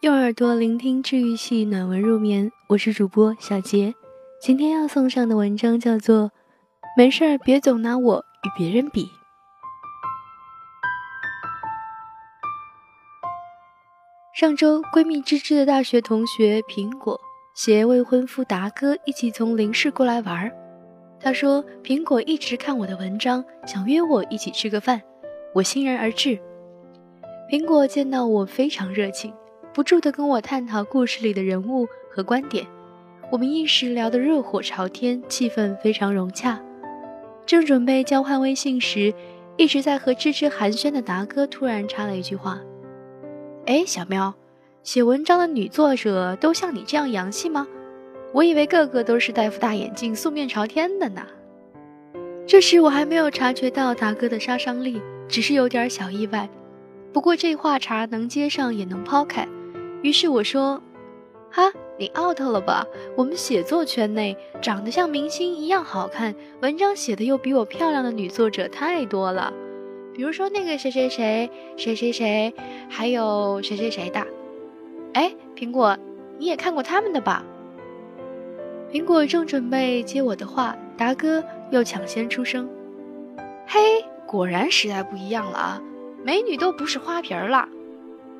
用耳朵聆听治愈系暖文入眠，我是主播小杰。今天要送上的文章叫做《没事儿别总拿我与别人比》。上周，闺蜜芝芝的大学同学苹果携未婚夫达哥一起从林市过来玩儿。她说，苹果一直看我的文章，想约我一起吃个饭，我欣然而至。苹果见到我非常热情。不住地跟我探讨故事里的人物和观点，我们一时聊得热火朝天，气氛非常融洽。正准备交换微信时，一直在和芝芝寒暄的达哥突然插了一句话：“哎，小喵，写文章的女作者都像你这样洋气吗？我以为个个都是戴副大眼镜、素面朝天的呢。”这时我还没有察觉到达哥的杀伤力，只是有点小意外。不过这话茬能接上也能抛开。于是我说：“哈，你 out 了吧？我们写作圈内长得像明星一样好看，文章写的又比我漂亮的女作者太多了。比如说那个谁谁谁谁谁谁，还有谁谁谁的。哎，苹果，你也看过他们的吧？”苹果正准备接我的话，达哥又抢先出声：“嘿，果然时代不一样了啊，美女都不是花瓶了，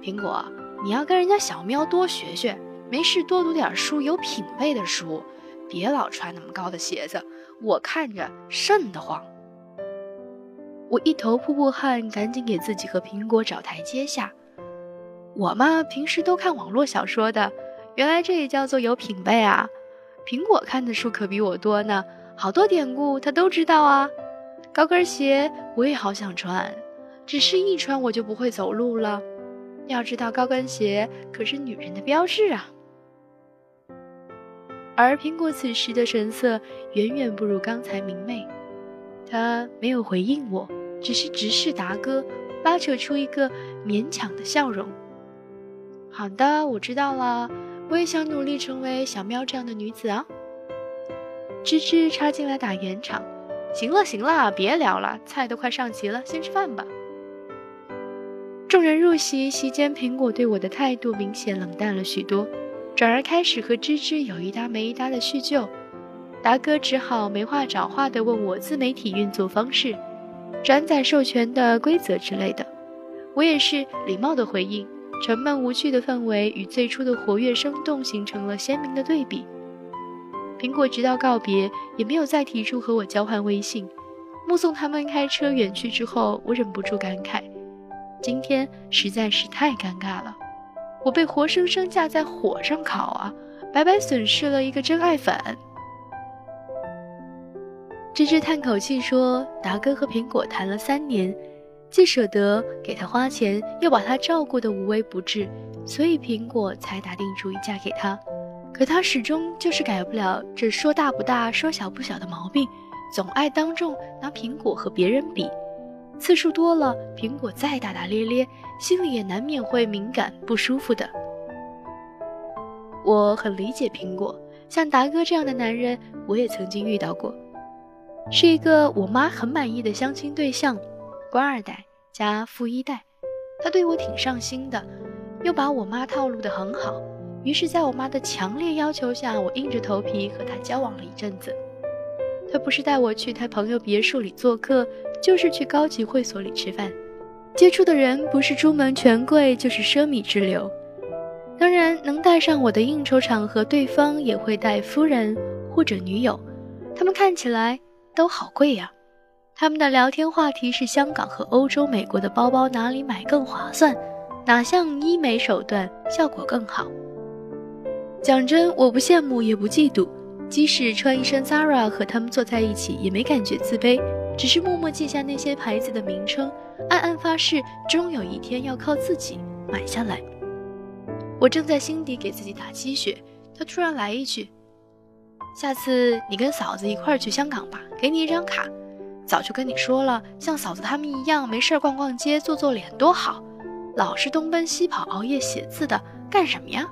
苹果。”你要跟人家小喵多学学，没事多读点书，有品位的书，别老穿那么高的鞋子，我看着瘆得慌。我一头瀑布汗，赶紧给自己和苹果找台阶下。我嘛，平时都看网络小说的，原来这也叫做有品位啊。苹果看的书可比我多呢，好多典故他都知道啊。高跟鞋我也好想穿，只是一穿我就不会走路了。要知道，高跟鞋可是女人的标志啊。而苹果此时的神色远远不如刚才明媚，他没有回应我，只是直视达哥，拉扯出一个勉强的笑容。好的，我知道了，我也想努力成为小喵这样的女子啊。芝芝插进来打圆场，行了行了，别聊了，菜都快上齐了，先吃饭吧。众人入席，席间苹果对我的态度明显冷淡了许多，转而开始和芝芝有一搭没一搭的叙旧。达哥只好没话找话地问我自媒体运作方式、转载授权的规则之类的。我也是礼貌的回应，沉闷无趣的氛围与最初的活跃生动形成了鲜明的对比。苹果直到告别也没有再提出和我交换微信。目送他们开车远去之后，我忍不住感慨。今天实在是太尴尬了，我被活生生架在火上烤啊，白白损失了一个真爱粉。芝芝叹口气说：“达哥和苹果谈了三年，既舍得给他花钱，又把他照顾得无微不至，所以苹果才打定主意嫁给他。可他始终就是改不了这说大不大、说小不小的毛病，总爱当众拿苹果和别人比。”次数多了，苹果再大大咧咧，心里也难免会敏感不舒服的。我很理解苹果，像达哥这样的男人，我也曾经遇到过，是一个我妈很满意的相亲对象，官二代加富一代，他对我挺上心的，又把我妈套路得很好，于是，在我妈的强烈要求下，我硬着头皮和他交往了一阵子。他不是带我去他朋友别墅里做客。就是去高级会所里吃饭，接触的人不是朱门权贵，就是奢靡之流。当然，能带上我的应酬场合，对方也会带夫人或者女友，他们看起来都好贵呀。他们的聊天话题是香港和欧洲、美国的包包哪里买更划算，哪项医美手段效果更好。讲真，我不羡慕也不嫉妒，即使穿一身 Zara 和他们坐在一起，也没感觉自卑。只是默默记下那些牌子的名称，暗暗发誓，终有一天要靠自己买下来。我正在心底给自己打鸡血，他突然来一句：“下次你跟嫂子一块儿去香港吧，给你一张卡。早就跟你说了，像嫂子他们一样，没事逛逛街、做做脸多好，老是东奔西跑、熬夜写字的，干什么呀？”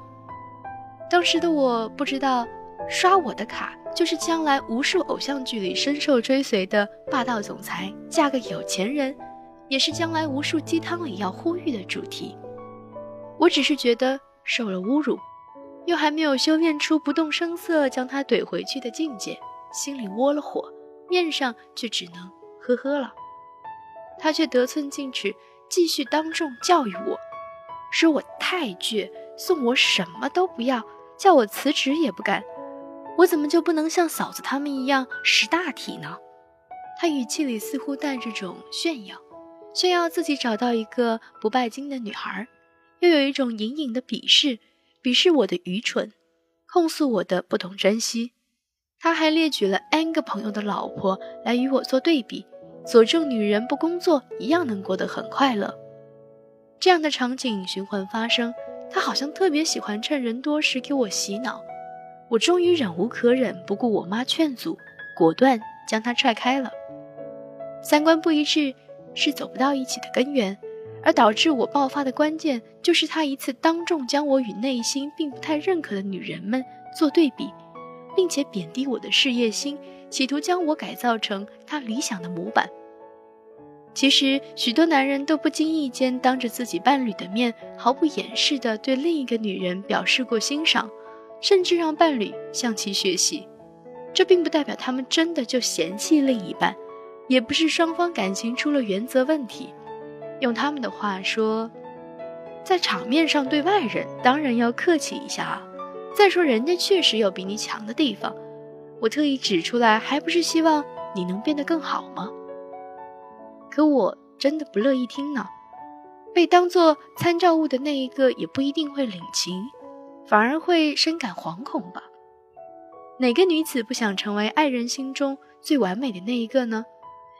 当时的我不知道，刷我的卡。就是将来无数偶像剧里深受追随的霸道总裁嫁个有钱人，也是将来无数鸡汤里要呼吁的主题。我只是觉得受了侮辱，又还没有修炼出不动声色将他怼回去的境界，心里窝了火，面上却只能呵呵了。他却得寸进尺，继续当众教育我，说我太倔，送我什么都不要，叫我辞职也不干。我怎么就不能像嫂子他们一样识大体呢？他语气里似乎带着种炫耀，炫耀自己找到一个不拜金的女孩，又有一种隐隐的鄙视，鄙视我的愚蠢，控诉我的不懂珍惜。他还列举了 N 个朋友的老婆来与我做对比。佐证女人不工作一样能过得很快乐，这样的场景循环发生。他好像特别喜欢趁人多时给我洗脑。我终于忍无可忍，不顾我妈劝阻，果断将他踹开了。三观不一致是走不到一起的根源，而导致我爆发的关键就是他一次当众将我与内心并不太认可的女人们做对比，并且贬低我的事业心。企图将我改造成他理想的模板。其实，许多男人都不经意间当着自己伴侣的面，毫不掩饰地对另一个女人表示过欣赏，甚至让伴侣向其学习。这并不代表他们真的就嫌弃另一半，也不是双方感情出了原则问题。用他们的话说，在场面上对外人当然要客气一下啊。再说，人家确实有比你强的地方。我特意指出来，还不是希望你能变得更好吗？可我真的不乐意听呢。被当做参照物的那一个也不一定会领情，反而会深感惶恐吧？哪个女子不想成为爱人心中最完美的那一个呢？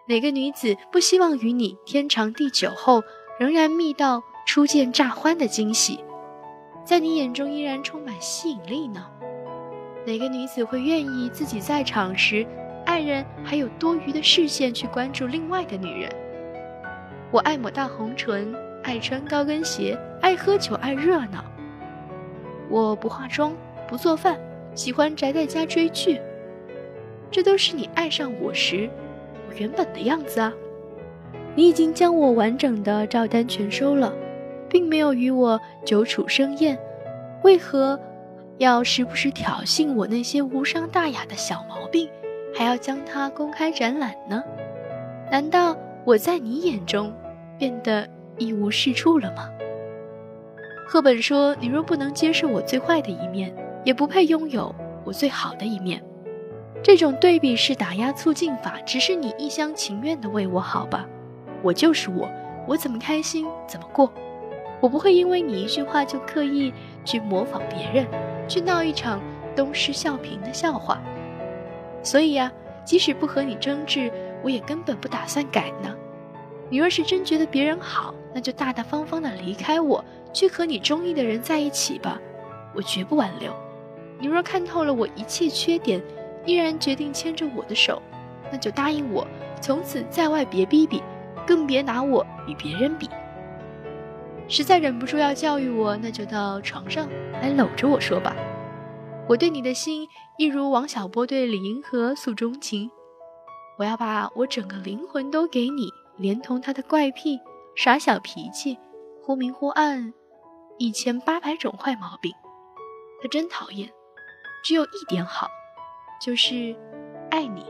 哪个女子不希望与你天长地久后仍然觅到初见乍欢的惊喜，在你眼中依然充满吸引力呢？哪个女子会愿意自己在场时，爱人还有多余的视线去关注另外的女人？我爱抹大红唇，爱穿高跟鞋，爱喝酒，爱热闹。我不化妆，不做饭，喜欢宅在家追剧。这都是你爱上我时，我原本的样子啊！你已经将我完整的照单全收了，并没有与我久处生厌，为何？要时不时挑衅我那些无伤大雅的小毛病，还要将它公开展览呢？难道我在你眼中变得一无是处了吗？赫本说：“你若不能接受我最坏的一面，也不配拥有我最好的一面。”这种对比式打压促进法，只是你一厢情愿的为我好吧？我就是我，我怎么开心怎么过，我不会因为你一句话就刻意去模仿别人。去闹一场东施效颦的笑话，所以呀，即使不和你争执，我也根本不打算改呢。你若是真觉得别人好，那就大大方方的离开我，去和你中意的人在一起吧，我绝不挽留。你若看透了我一切缺点，依然决定牵着我的手，那就答应我，从此在外别逼逼，更别拿我与别人比。实在忍不住要教育我，那就到床上来搂着我说吧。我对你的心，一如王小波对李银河诉衷情。我要把我整个灵魂都给你，连同他的怪癖、傻小脾气、忽明忽暗、一千八百种坏毛病。他真讨厌，只有一点好，就是爱你。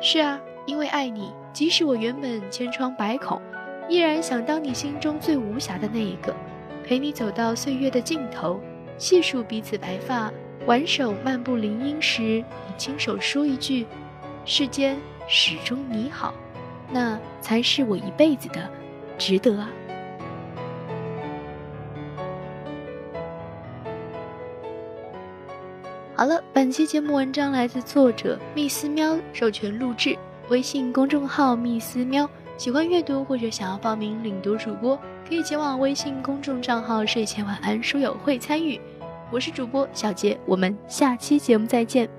是啊，因为爱你，即使我原本千疮百孔。依然想当你心中最无瑕的那一个，陪你走到岁月的尽头，细数彼此白发，挽手漫步林荫时，你亲手说一句“世间始终你好”，那才是我一辈子的值得啊！好了，本期节目文章来自作者蜜思喵，授权录制，微信公众号蜜思喵。喜欢阅读或者想要报名领读主播，可以前往微信公众账号“睡前晚安书友会”参与。我是主播小杰，我们下期节目再见。